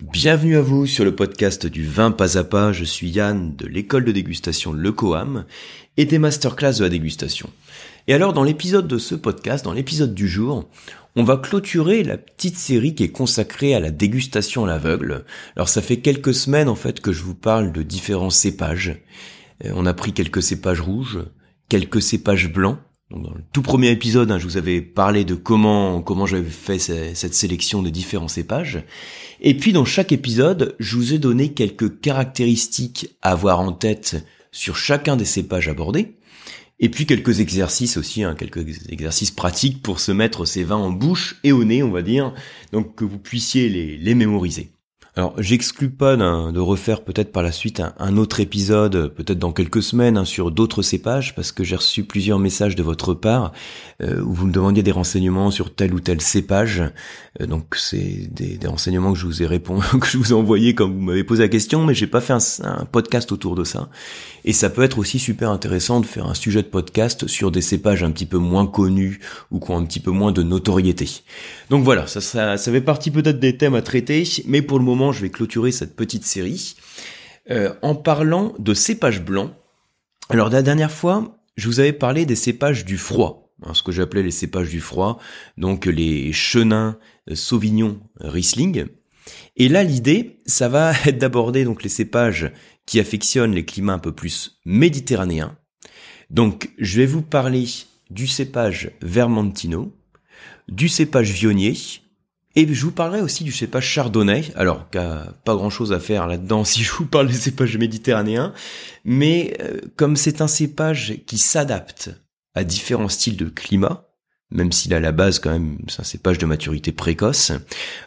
Bienvenue à vous sur le podcast du vin pas à pas. Je suis Yann de l'école de dégustation Le Coam et des masterclass de la dégustation. Et alors dans l'épisode de ce podcast, dans l'épisode du jour, on va clôturer la petite série qui est consacrée à la dégustation à l'aveugle. Alors ça fait quelques semaines en fait que je vous parle de différents cépages. Euh, on a pris quelques cépages rouges, quelques cépages blancs, donc dans le tout premier épisode, hein, je vous avais parlé de comment comment j'avais fait cette sélection de différents cépages. Et puis dans chaque épisode, je vous ai donné quelques caractéristiques à avoir en tête sur chacun des cépages abordés. Et puis quelques exercices aussi, hein, quelques exercices pratiques pour se mettre ces vins en bouche et au nez, on va dire, donc que vous puissiez les, les mémoriser. Alors, j'exclus pas de refaire peut-être par la suite un, autre épisode, peut-être dans quelques semaines, hein, sur d'autres cépages, parce que j'ai reçu plusieurs messages de votre part euh, où vous me demandiez des renseignements sur tel ou tel cépage. Euh, donc, c'est des, renseignements que je vous ai répondu, que je vous ai envoyés quand vous m'avez posé la question, mais j'ai pas fait un, podcast autour de ça. Et ça peut être aussi super intéressant de faire un sujet de podcast sur des cépages un petit peu moins connus ou qui ont un petit peu moins de notoriété. Donc voilà, ça, ça, ça fait partie peut-être des thèmes à traiter, mais pour le moment je vais clôturer cette petite série euh, en parlant de cépages blancs. Alors la dernière fois, je vous avais parlé des cépages du froid, hein, ce que j'appelais les cépages du froid, donc les chenins, euh, sauvignon, riesling. Et là, l'idée, ça va être d'aborder donc les cépages qui affectionnent les climats un peu plus méditerranéens. Donc, je vais vous parler du cépage Vermentino, du cépage Vionnier, et je vous parlerai aussi du cépage chardonnay, alors qu'il a pas grand chose à faire là-dedans si je vous parle des cépages méditerranéens, mais euh, comme c'est un cépage qui s'adapte à différents styles de climat, même s'il a la base quand même, c'est un cépage de maturité précoce.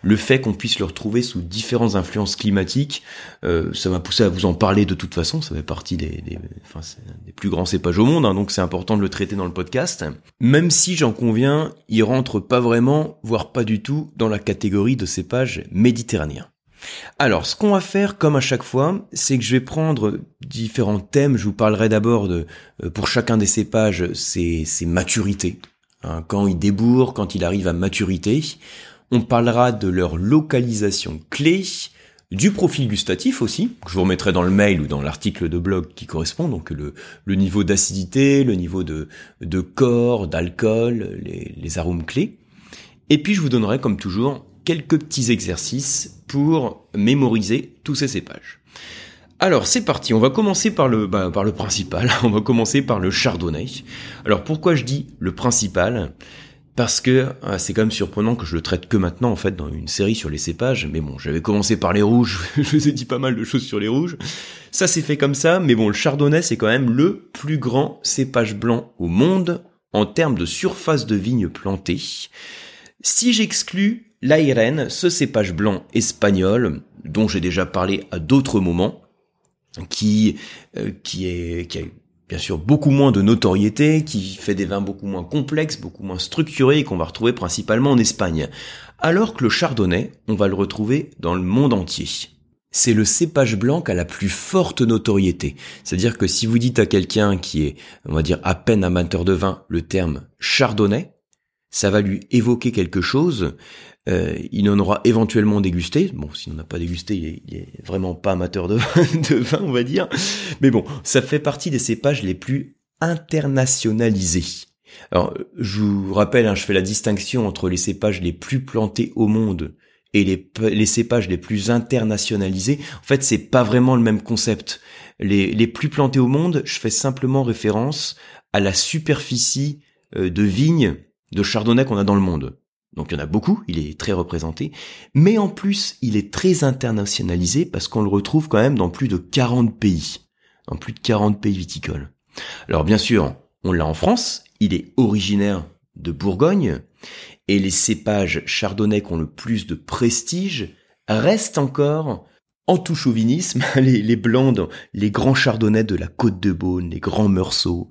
Le fait qu'on puisse le retrouver sous différentes influences climatiques, euh, ça m'a poussé à vous en parler de toute façon. Ça fait partie des, plus grands cépages au monde, hein, donc c'est important de le traiter dans le podcast. Même si j'en conviens, il rentre pas vraiment, voire pas du tout, dans la catégorie de cépages méditerranéens. Alors, ce qu'on va faire, comme à chaque fois, c'est que je vais prendre différents thèmes. Je vous parlerai d'abord de, euh, pour chacun des cépages, ses maturités. Hein, quand il débourre, quand il arrive à maturité. On parlera de leur localisation clé, du profil gustatif aussi, que je vous remettrai dans le mail ou dans l'article de blog qui correspond, donc le, niveau d'acidité, le niveau de, corps, d'alcool, les arômes clés. Et puis je vous donnerai comme toujours quelques petits exercices pour mémoriser tous ces cépages. Alors c'est parti, on va commencer par le, bah, par le principal, on va commencer par le chardonnay. Alors pourquoi je dis le principal? Parce que ah, c'est quand même surprenant que je le traite que maintenant en fait dans une série sur les cépages. Mais bon, j'avais commencé par les rouges, je vous ai dit pas mal de choses sur les rouges. Ça s'est fait comme ça, mais bon, le chardonnay c'est quand même le plus grand cépage blanc au monde en termes de surface de vigne plantée. Si j'exclus l'Airen, ce cépage blanc espagnol, dont j'ai déjà parlé à d'autres moments, qui euh, qui est qui a bien sûr beaucoup moins de notoriété, qui fait des vins beaucoup moins complexes, beaucoup moins structurés et qu'on va retrouver principalement en Espagne. Alors que le chardonnay, on va le retrouver dans le monde entier. C'est le cépage blanc qui a la plus forte notoriété. C'est-à-dire que si vous dites à quelqu'un qui est, on va dire, à peine amateur de vin, le terme chardonnay, ça va lui évoquer quelque chose, euh, il en aura éventuellement dégusté. Bon, s'il n'en a pas dégusté, il est, vraiment pas amateur de vin, on va dire. Mais bon, ça fait partie des cépages les plus internationalisés. Alors, je vous rappelle, hein, je fais la distinction entre les cépages les plus plantés au monde et les, cépages les plus internationalisés. En fait, c'est pas vraiment le même concept. Les, les plus plantés au monde, je fais simplement référence à la superficie euh, de vignes de chardonnay qu'on a dans le monde. Donc il y en a beaucoup, il est très représenté, mais en plus il est très internationalisé parce qu'on le retrouve quand même dans plus de 40 pays, dans plus de 40 pays viticoles. Alors bien sûr, on l'a en France, il est originaire de Bourgogne, et les cépages chardonnay qui ont le plus de prestige restent encore en tout chauvinisme, les, les blancs, les grands chardonnays de la côte de Beaune, les grands meursault,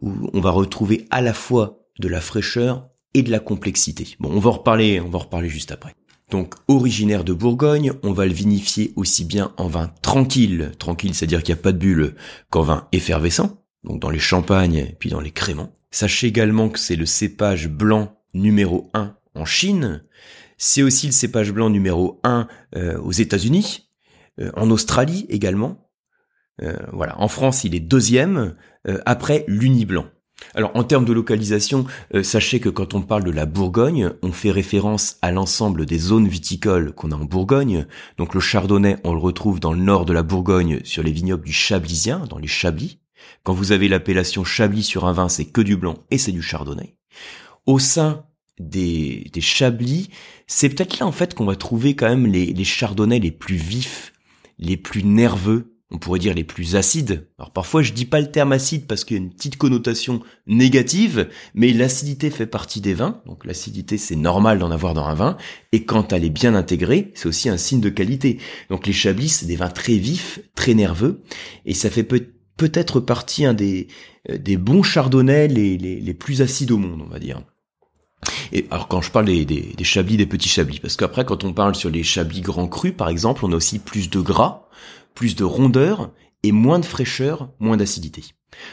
où on va retrouver à la fois de la fraîcheur et de la complexité. Bon, on va en reparler, on va en reparler juste après. Donc, originaire de Bourgogne, on va le vinifier aussi bien en vin tranquille, tranquille, c'est-à-dire qu'il n'y a pas de bulle, qu'en vin effervescent, donc dans les champagnes puis dans les créments. Sachez également que c'est le cépage blanc numéro 1 en Chine. C'est aussi le cépage blanc numéro 1 euh, aux États-Unis, euh, en Australie également. Euh, voilà, en France, il est deuxième après l'Uni blanc. Alors en termes de localisation, sachez que quand on parle de la Bourgogne, on fait référence à l'ensemble des zones viticoles qu'on a en Bourgogne. Donc le chardonnay, on le retrouve dans le nord de la Bourgogne sur les vignobles du Chablisien, dans les Chablis. Quand vous avez l'appellation Chablis sur un vin, c'est que du blanc et c'est du chardonnay. Au sein des, des Chablis, c'est peut-être là en fait qu'on va trouver quand même les, les chardonnays les plus vifs, les plus nerveux, on pourrait dire les plus acides. Alors parfois je dis pas le terme acide parce qu'il y a une petite connotation négative, mais l'acidité fait partie des vins, donc l'acidité c'est normal d'en avoir dans un vin, et quand elle est bien intégrée, c'est aussi un signe de qualité. Donc les Chablis c'est des vins très vifs, très nerveux, et ça fait peut- peut-être partie un des, bons chardonnays les, plus acides au monde, on va dire. Et alors quand je parle des, des, des chablis, des petits chablis, parce qu'après quand on parle sur les chablis grands crus, par exemple, on a aussi plus de gras, plus de rondeur et moins de fraîcheur, moins d'acidité.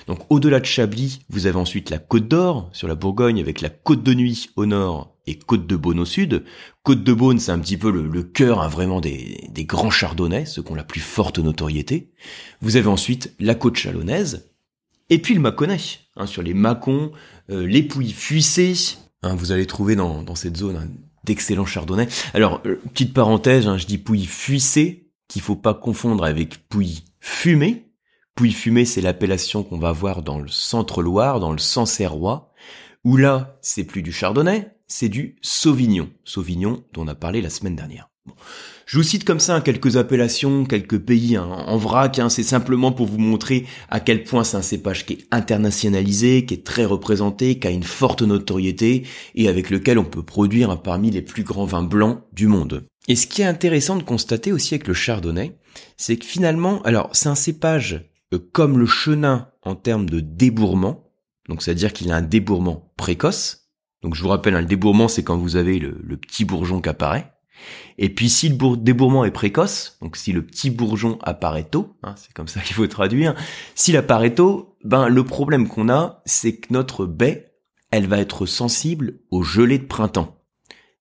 Donc au-delà de Chablis, vous avez ensuite la Côte d'Or sur la Bourgogne avec la Côte de Nuit au nord et Côte de Beaune au sud. Côte de Beaune, c'est un petit peu le, le cœur hein, vraiment des, grands chardonnays, ceux qui ont la plus forte notoriété. Vous avez ensuite la Côte chalonnaise et puis le Mâconnais, hein, sur les Mâcons, euh, les Pouilles fuissées, Hein, vous allez trouver dans, cette zone hein, d'excellents chardonnays. Alors, euh, petite parenthèse, je dis pouille fuissée, qu'il faut pas confondre avec pouille fumée. Pouille fumée, c'est l'appellation qu'on va voir dans le centre-Loire, dans le Sancerrois, où là, c'est plus du chardonnay, c'est du sauvignon. Sauvignon dont on a parlé la semaine dernière. Je vous cite comme ça quelques appellations, quelques pays hein, en vrac. Hein, c'est simplement pour vous montrer à quel point c'est un cépage qui est internationalisé, qui est très représenté, qui a une forte notoriété et avec lequel on peut produire parmi les plus grands vins blancs du monde. Et ce qui est intéressant de constater aussi avec le chardonnay, c'est que finalement, alors c'est un cépage euh, comme le chenin en termes de débourrement, donc c'est-à-dire qu'il a un débourrement précoce. Donc je vous rappelle, hein, le débourrement c'est quand vous avez le, le petit bourgeon qui apparaît. Et puis si le débourrement est précoce, donc si le petit bourgeon apparaît tôt, hein, c'est comme ça qu'il faut traduire, s'il apparaît tôt, ben le problème qu'on a, c'est que notre baie, elle va être sensible aux gelées de printemps.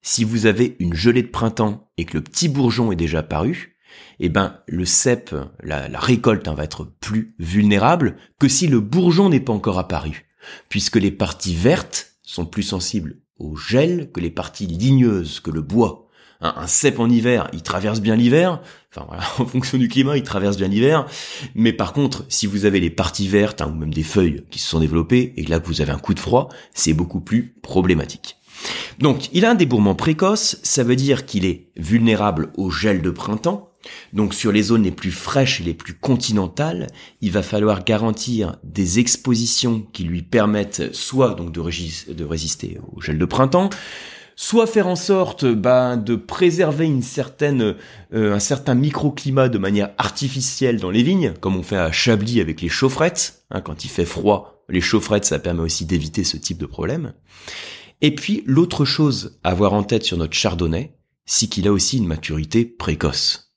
Si vous avez une gelée de printemps et que le petit bourgeon est déjà apparu, eh ben le cep, la, récolte hein, va être plus vulnérable que si le bourgeon n'est pas encore apparu, puisque les parties vertes sont plus sensibles au gel que les parties ligneuses, que le bois un, cep en hiver, il traverse bien l'hiver. Enfin voilà, en fonction du climat, il traverse bien l'hiver. Mais par contre, si vous avez les parties vertes hein, ou même des feuilles qui se sont développées et que là vous avez un coup de froid, c'est beaucoup plus problématique. Donc, il a un débourrement précoce, ça veut dire qu'il est vulnérable au gel de printemps. Donc sur les zones les plus fraîches et les plus continentales, il va falloir garantir des expositions qui lui permettent soit donc de, résister au gel de printemps, soit faire en sorte bah, de préserver euh, un certain microclimat de manière artificielle dans les vignes, comme on fait à Chablis avec les chaufferettes. Hein, quand il fait froid, les chaufferettes, ça permet aussi d'éviter ce type de problème. Et puis l'autre chose à avoir en tête sur notre chardonnay, c'est qu'il a aussi une maturité précoce.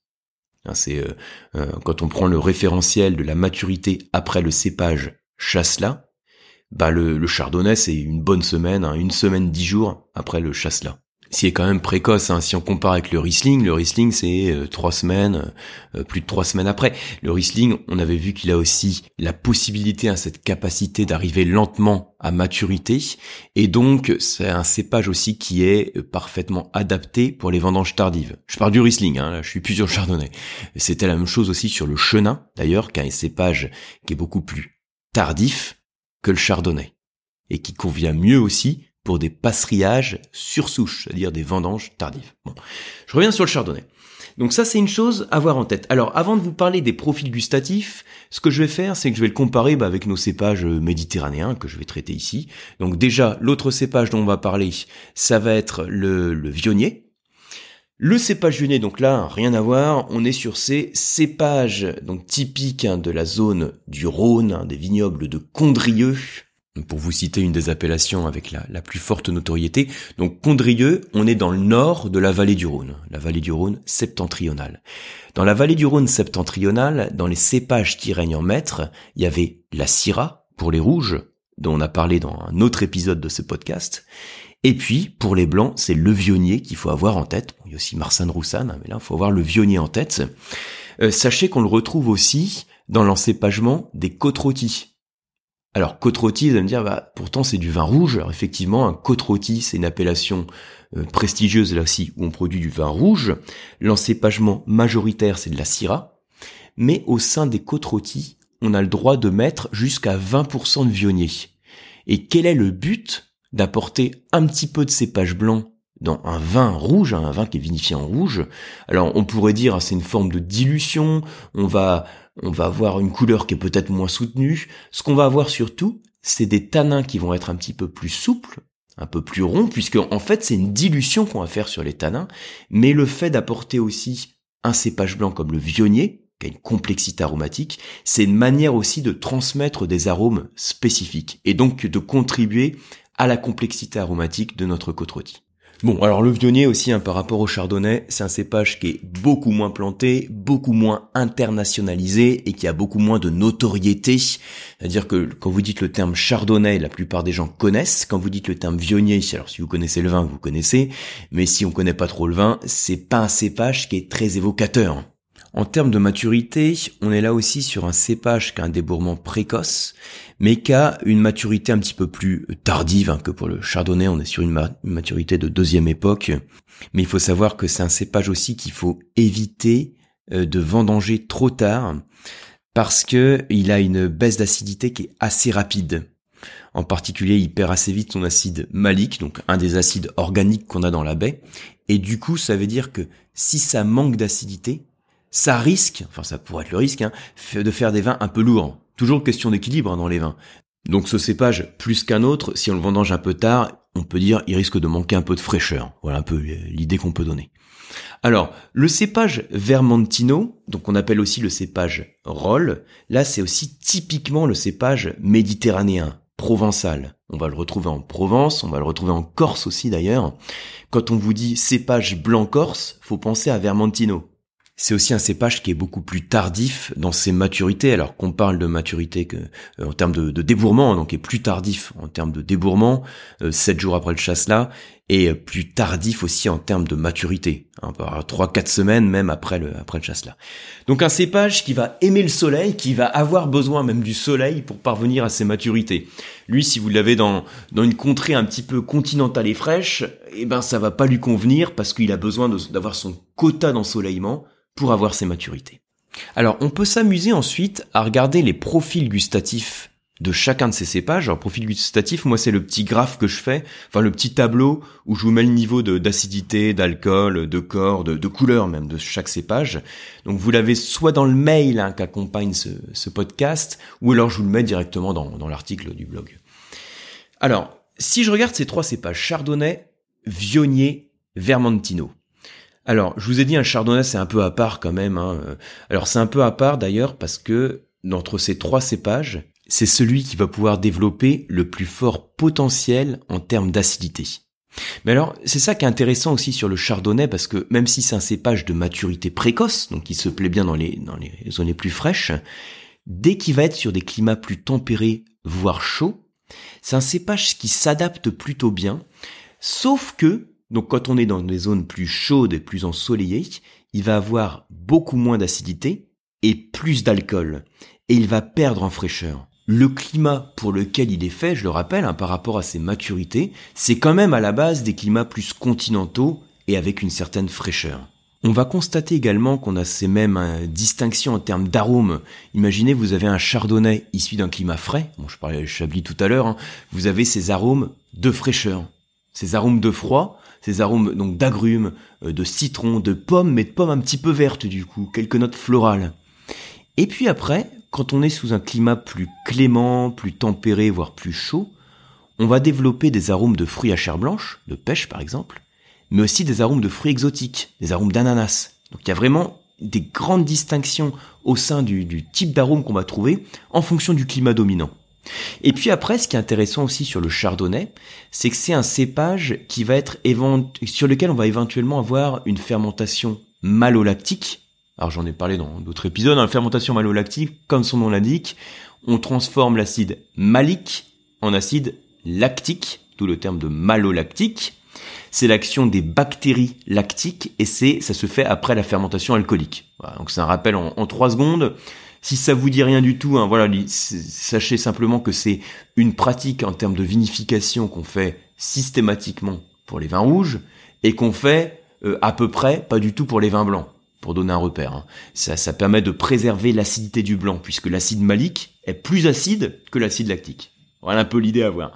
Hein, c'est euh, euh, quand on prend le référentiel de la maturité après le cépage chasselas, bah le, chardonnay c'est une bonne semaine, hein, une semaine dix jours après le chasselas. Ce est quand même précoce, hein, si on compare avec le Riesling, le Riesling c'est euh, trois semaines, euh, plus de trois semaines après. Le Riesling, on avait vu qu'il a aussi la possibilité, hein, cette capacité d'arriver lentement à maturité, et donc c'est un cépage aussi qui est euh, parfaitement adapté pour les vendanges tardives. Je parle du Riesling, hein, là je suis plus sur le Chardonnay. C'était la même chose aussi sur le Chenin, d'ailleurs, qui un cépage qui est beaucoup plus tardif, que le chardonnay, et qui convient mieux aussi pour des passerillages sur souche, c'est-à-dire des vendanges tardives. Bon, je reviens sur le chardonnay. Donc ça, c'est une chose à avoir en tête. Alors, avant de vous parler des profils gustatifs, ce que je vais faire, c'est que je vais le comparer bah, avec nos cépages méditerranéens que je vais traiter ici. Donc déjà, l'autre cépage dont on va parler, ça va être le, le vionnier, le cépage vionnier, donc là, rien à voir, on est sur ces cépages donc typiques hein, de la zone du Rhône, hein, des vignobles de Condrieux, pour vous citer une des appellations avec la, plus forte notoriété. Donc Condrieux, on est dans le nord de la vallée du Rhône, la vallée du Rhône septentrionale. Dans la vallée du Rhône septentrionale, dans les cépages qui règnent en maître, il y avait la Syrah pour les rouges, dont on a parlé dans un autre épisode de ce podcast, Et puis, pour les blancs, c'est le vionnier qu'il faut avoir en tête. il y a aussi Marsan Roussan, hein, mais là, il faut avoir le vionnier en tête. Euh, sachez qu'on le retrouve aussi dans l'encépagement des côtes rôties. Alors, côte rôtie, vous allez me dire, bah, pourtant c'est du vin rouge. Alors effectivement, un côte rôti, c'est une appellation euh, prestigieuse là aussi où on produit du vin rouge. L'encépagement majoritaire, c'est de la syrah. Mais au sein des côtes rôties, on a le droit de mettre jusqu'à 20% de vionnier. Et quel est le but d'apporter un petit peu de cépage blanc dans un vin rouge, un vin qui est vinifié en rouge? Alors on pourrait dire c'est une forme de dilution, on va on va avoir une couleur qui est peut-être moins soutenue. Ce qu'on va avoir surtout, c'est des tanins qui vont être un petit peu plus souples, un peu plus ronds, puisque en fait c'est une dilution qu'on va faire sur les tanins, mais le fait d'apporter aussi un cépage blanc comme le vionnier, qui a une complexité aromatique, c'est une manière aussi de transmettre des arômes spécifiques, et donc de contribuer à la complexité aromatique de notre côte Bon, alors le vionnier aussi, hein, par rapport au chardonnay, c'est un cépage qui est beaucoup moins planté, beaucoup moins internationalisé et qui a beaucoup moins de notoriété. C'est-à-dire que quand vous dites le terme chardonnay, la plupart des gens connaissent. Quand vous dites le terme vionnier, alors si vous connaissez le vin, vous connaissez. Mais si on connaît pas trop le vin, c'est pas un cépage qui est très évocateur. En termes de maturité, on est là aussi sur un cépage qui a un débourrement précoce, mais qui a une maturité un petit peu plus tardive hein, que pour le chardonnay. On est sur une, maturité de deuxième époque, mais il faut savoir que c'est un cépage aussi qu'il faut éviter euh, de vendanger trop tard parce que il a une baisse d'acidité qui est assez rapide. En particulier, il perd assez vite son acide malique, donc un des acides organiques qu'on a dans la baie. Et du coup, ça veut dire que si ça manque d'acidité, ça risque, enfin ça pourrait être le risque, hein, de faire des vins un peu lourds. Toujours question d'équilibre hein, dans les vins. Donc ce cépage, plus qu'un autre, si on le vendange un peu tard, on peut dire il risque de manquer un peu de fraîcheur. Voilà un peu l'idée qu'on peut donner. Alors, le cépage Vermentino, donc on appelle aussi le cépage Roll, là c'est aussi typiquement le cépage méditerranéen, provençal. On va le retrouver en Provence, on va le retrouver en Corse aussi d'ailleurs. Quand on vous dit cépage blanc corse, faut penser à Vermentino. C'est aussi un cépage qui est beaucoup plus tardif dans ses maturités, alors qu'on parle de maturité que, euh, en termes de, de, débourrement, donc est plus tardif en termes de débourrement, euh, 7 jours après le chasse-là, et plus tardif aussi en termes de maturité, hein, par 3-4 semaines même après le, après le chasse-là. Donc un cépage qui va aimer le soleil, qui va avoir besoin même du soleil pour parvenir à ses maturités. Lui, si vous l'avez dans, une contrée un petit peu continentale et fraîche, eh ben ça va pas lui convenir parce qu'il a besoin d'avoir son quota d'ensoleillement pour avoir ses maturités. Alors, on peut s'amuser ensuite à regarder les profils gustatifs de chacun de ces cépages. Alors, profil gustatif, moi, c'est le petit graphe que je fais, enfin, le petit tableau où je vous mets le niveau d'acidité, d'alcool, de corps, de, couleur même de chaque cépage. Donc, vous l'avez soit dans le mail hein, qu'accompagne ce, podcast, ou alors je vous le mets directement dans, l'article du blog. Alors, si je regarde ces trois cépages, Chardonnay, Vionnier, Vermentino, alors, je vous ai dit, un chardonnay, c'est un peu à part quand même. Hein. Alors, c'est un peu à part d'ailleurs parce que d'entre ces trois cépages, c'est celui qui va pouvoir développer le plus fort potentiel en termes d'acidité. Mais alors, c'est ça qui est intéressant aussi sur le chardonnay, parce que même si c'est un cépage de maturité précoce, donc qui se plaît bien dans les, dans les zones les plus fraîches, dès qu'il va être sur des climats plus tempérés, voire chauds, c'est un cépage qui s'adapte plutôt bien, sauf que donc quand on est dans des zones plus chaudes et plus ensoleillées, il va avoir beaucoup moins d'acidité et plus d'alcool. Et il va perdre en fraîcheur. Le climat pour lequel il est fait, je le rappelle, hein, par rapport à ses maturités, c'est quand même à la base des climats plus continentaux et avec une certaine fraîcheur. On va constater également qu'on a ces mêmes euh, distinctions en termes d'arômes. Imaginez, vous avez un chardonnay issu d'un climat frais. Bon, je parlais de chablis tout à l'heure. Hein. Vous avez ces arômes de fraîcheur. Ces arômes de froid, ces arômes donc d'agrumes, euh, de citron, de pommes, mais de pommes un petit peu vertes du coup, quelques notes florales. Et puis après, quand on est sous un climat plus clément, plus tempéré, voire plus chaud, on va développer des arômes de fruits à chair blanche, de pêche par exemple, mais aussi des arômes de fruits exotiques, des arômes d'ananas. Donc il y a vraiment des grandes distinctions au sein du, type d'arôme qu'on va trouver en fonction du climat dominant. Et puis après, ce qui est intéressant aussi sur le chardonnay, c'est que c'est un cépage qui va être sur lequel on va éventuellement avoir une fermentation malolactique. Alors j'en ai parlé dans d'autres épisodes, hein, fermentation malolactique, comme son nom l'indique, on transforme l'acide malique en acide lactique, d'où le terme de malolactique. C'est l'action des bactéries lactiques et c'est ça se fait après la fermentation alcoolique. donc c'est un rappel en, en 3 secondes. Si ça vous dit rien du tout, hein, voilà, sachez simplement que c'est une pratique en termes de vinification qu'on fait systématiquement pour les vins rouges et qu'on fait euh, à peu près pas du tout pour les vins blancs pour donner un repère. Hein. Ça, permet de préserver l'acidité du blanc, puisque l'acide malique est plus acide que l'acide lactique. Voilà un peu l'idée à voir.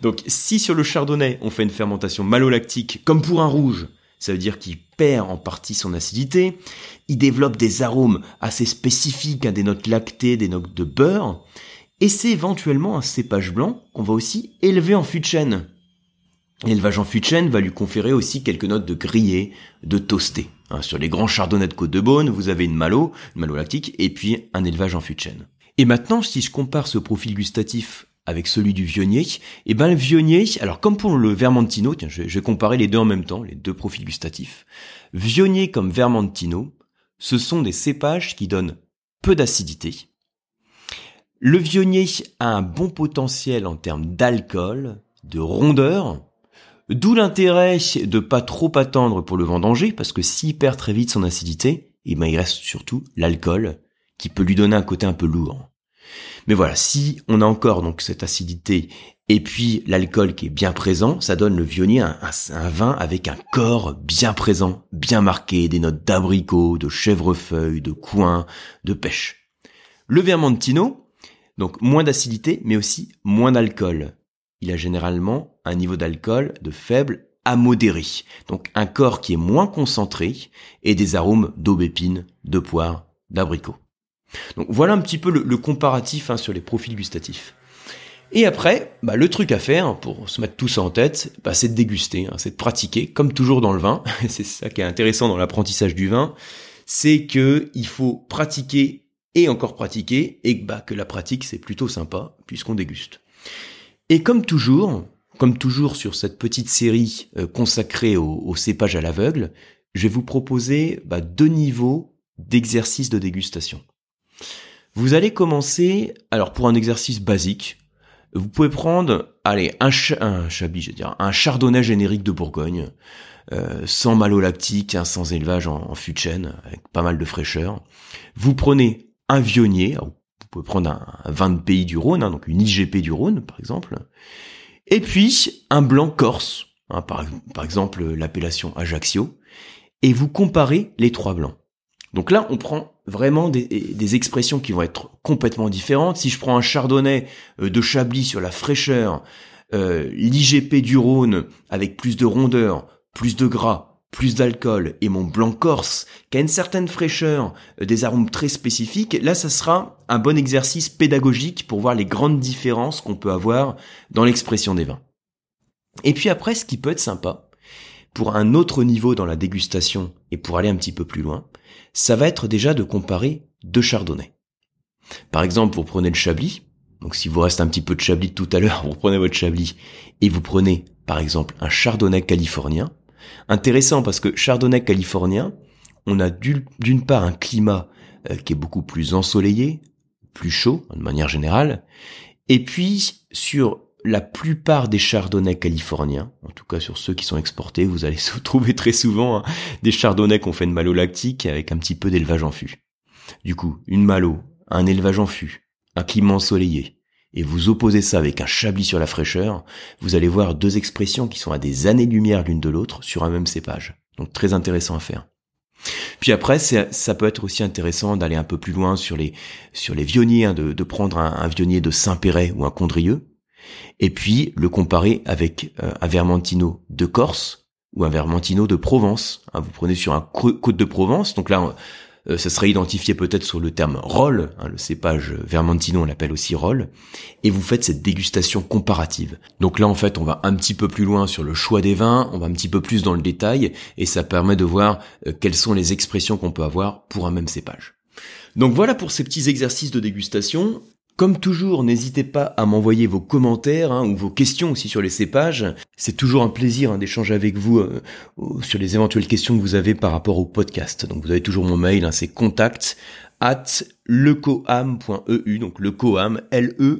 Donc si sur le chardonnay on fait une fermentation malolactique comme pour un rouge, ça veut dire qu'il perd en partie son acidité, il développe des arômes assez spécifiques, hein, des notes lactées, des notes de beurre, et c'est éventuellement un cépage blanc qu'on va aussi élever en fût de chêne. L'élevage en fût de va lui conférer aussi quelques notes de grillé, de toasté. Hein, sur les grands chardonnays de Côte-de-Beaune, vous avez une malo, une malo lactique, et puis un élevage en fût de. Et maintenant, si je compare ce profil gustatif avec celui du Vionnier, et eh ben le Vionnier, alors comme pour le Vermentino, tiens, je vais, comparer les deux en même temps, les deux profils gustatifs. Vionnier comme Vermentino, ce sont des cépages qui donnent peu d'acidité. Le Vionnier a un bon potentiel en termes d'alcool, de rondeur, D'où l'intérêt de pas trop attendre pour le vendanger, parce que s'il perd très vite son acidité, eh ben il reste surtout l'alcool, qui peut lui donner un côté un peu lourd. Mais voilà, si on a encore donc cette acidité et puis l'alcool qui est bien présent, ça donne le vionnier un, vin avec un corps bien présent, bien marqué, des notes d'abricot, de chèvrefeuille, de coin, de pêche. Le vermentino, donc moins d'acidité, mais aussi moins d'alcool il a généralement un niveau d'alcool de faible à modéré. Donc un corps qui est moins concentré et des arômes d'aubépine, de poire, d'abricot. Donc voilà un petit peu le, comparatif hein, sur les profils gustatifs. Et après, bah, le truc à faire pour se mettre tout ça en tête, bah, c'est de déguster, hein, c'est de pratiquer, comme toujours dans le vin. c'est ça qui est intéressant dans l'apprentissage du vin, c'est que il faut pratiquer et encore pratiquer, et bah, que la pratique c'est plutôt sympa puisqu'on déguste. Et comme toujours, comme toujours sur cette petite série euh, consacrée au, cépage à l'aveugle, je vais vous proposer bah, deux niveaux d'exercice de dégustation. Vous allez commencer, alors pour un exercice basique, vous pouvez prendre, allez, un, un dire, un chardonnay générique de Bourgogne, euh, sans malolactique, hein, sans élevage en, en fût de chêne, avec pas mal de fraîcheur. Vous prenez un vionnier, pouvez prendre un, vin de pays du Rhône, hein, donc une IGP du Rhône par exemple, et puis un blanc corse, hein, par, exemple l'appellation Ajaccio, et vous comparez les trois blancs. Donc là, on prend vraiment des, expressions qui vont être complètement différentes. Si je prends un chardonnay euh, de Chablis sur la fraîcheur, euh, l'IGP du Rhône avec plus de rondeur, plus de gras, plus d'alcool et mon blanc corse qui a une certaine fraîcheur, euh, des arômes très spécifiques, là ça sera un bon exercice pédagogique pour voir les grandes différences qu'on peut avoir dans l'expression des vins. Et puis après, ce qui peut être sympa, pour un autre niveau dans la dégustation et pour aller un petit peu plus loin, ça va être déjà de comparer deux chardonnays. Par exemple, vous prenez le chablis, donc si vous reste un petit peu de chablis tout à l'heure, vous prenez votre chablis et vous prenez par exemple un chardonnay californien, Intéressant parce que chardonnay californien, on a d'une part un climat euh, qui est beaucoup plus ensoleillé, plus chaud de manière générale, et puis sur la plupart des chardonnays californiens, en tout cas sur ceux qui sont exportés, vous allez se trouver très souvent hein, des chardonnays qu'on fait de malo lactique avec un petit peu d'élevage en fût. Du coup, une malo, un élevage en fût, un climat ensoleillé, et vous opposez ça avec un chablis sur la fraîcheur, vous allez voir deux expressions qui sont à des années-lumière l'une de l'autre sur un même cépage. Donc très intéressant à faire. Puis après, ça peut être aussi intéressant d'aller un peu plus loin sur les sur les vionniers, hein, de, prendre un, vionnier de Saint-Péret ou un Condrieux, et puis le comparer avec euh, un Vermentino de Corse ou un Vermentino de Provence. Hein, vous prenez sur un côte de Provence, donc là euh, ça serait identifié peut-être sur le terme roll, hein, le cépage vermentino on l'appelle aussi roll, et vous faites cette dégustation comparative. Donc là en fait on va un petit peu plus loin sur le choix des vins, on va un petit peu plus dans le détail, et ça permet de voir euh, quelles sont les expressions qu'on peut avoir pour un même cépage. Donc voilà pour ces petits exercices de dégustation. Comme toujours, n'hésitez pas à m'envoyer vos commentaires hein, ou vos questions aussi sur les cépages. C'est toujours un plaisir hein, d'échanger avec vous euh, sur les éventuelles questions que vous avez par rapport au podcast. Donc vous avez toujours mon mail, hein, c'est contact at lecoam.eu, donc lecoam, L-E-C-O-A-M.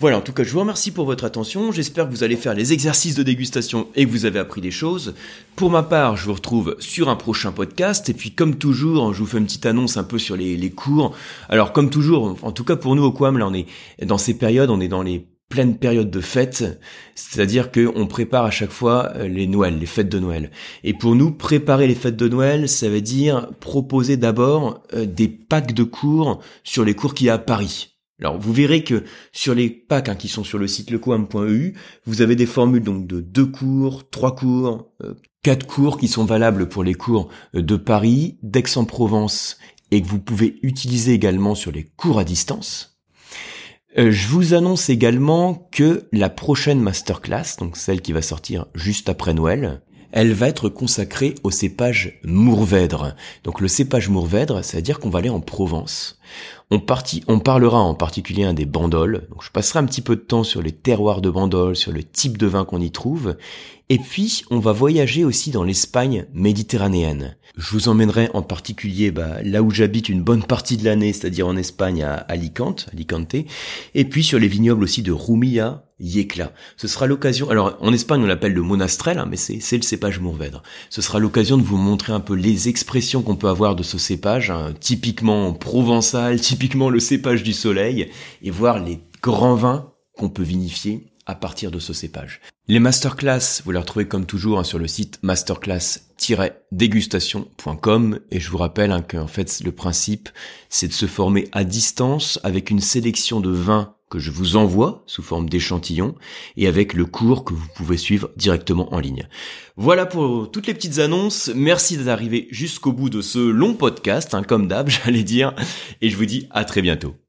Voilà, en tout cas, je vous remercie pour votre attention. J'espère que vous allez faire les exercices de dégustation et que vous avez appris des choses. Pour ma part, je vous retrouve sur un prochain podcast. Et puis, comme toujours, je vous fais une petite annonce un peu sur les, cours. Alors, comme toujours, en tout cas pour nous au Quam, là, on est dans ces périodes, on est dans les pleines périodes de fêtes, c'est-à-dire que on prépare à chaque fois euh, les Noëls, les fêtes de Noël. Et pour nous, préparer les fêtes de Noël, ça veut dire proposer d'abord euh, des packs de cours sur les cours qu'il y a à Paris. Alors vous verrez que sur les packs hein, qui sont sur le site lecoam.eu, vous avez des formules donc de deux cours, trois cours, euh, quatre cours qui sont valables pour les cours euh, de Paris, d'Aix-en-Provence et que vous pouvez utiliser également sur les cours à distance. Euh, je vous annonce également que la prochaine masterclass, donc celle qui va sortir juste après Noël, elle va être consacrée au cépage Mourvèdre. Donc le cépage Mourvèdre, c'est-à-dire qu'on va aller en Provence. On, parlera en particulier des bandoles. Je passerai un petit peu de temps sur les terroirs de bandoles, sur le type de vin qu'on y trouve. Et puis, on va voyager aussi dans l'Espagne méditerranéenne. Je vous emmènerai en particulier bah, là où j'habite une bonne partie de l'année, c'est-à-dire en Espagne à Alicante, Alicante, et puis sur les vignobles aussi de Rumilla, Yecla. Ce sera l'occasion, alors en Espagne on l'appelle le monastrel, hein, mais c'est le cépage Mourvèdre. Ce sera l'occasion de vous montrer un peu les expressions qu'on peut avoir de ce cépage, hein, typiquement provençal, typiquement le cépage du soleil, et voir les grands vins qu'on peut vinifier à partir de ce cépage. Les masterclass, vous les retrouvez comme toujours hein, sur le site masterclass-dégustation.com et je vous rappelle hein, qu'en fait le principe c'est de se former à distance avec une sélection de vins que je vous envoie sous forme d'échantillons et avec le cours que vous pouvez suivre directement en ligne. Voilà pour toutes les petites annonces. Merci d'arriver jusqu'au bout de ce long podcast, hein, comme d'hab, j'allais dire, et je vous dis à très bientôt.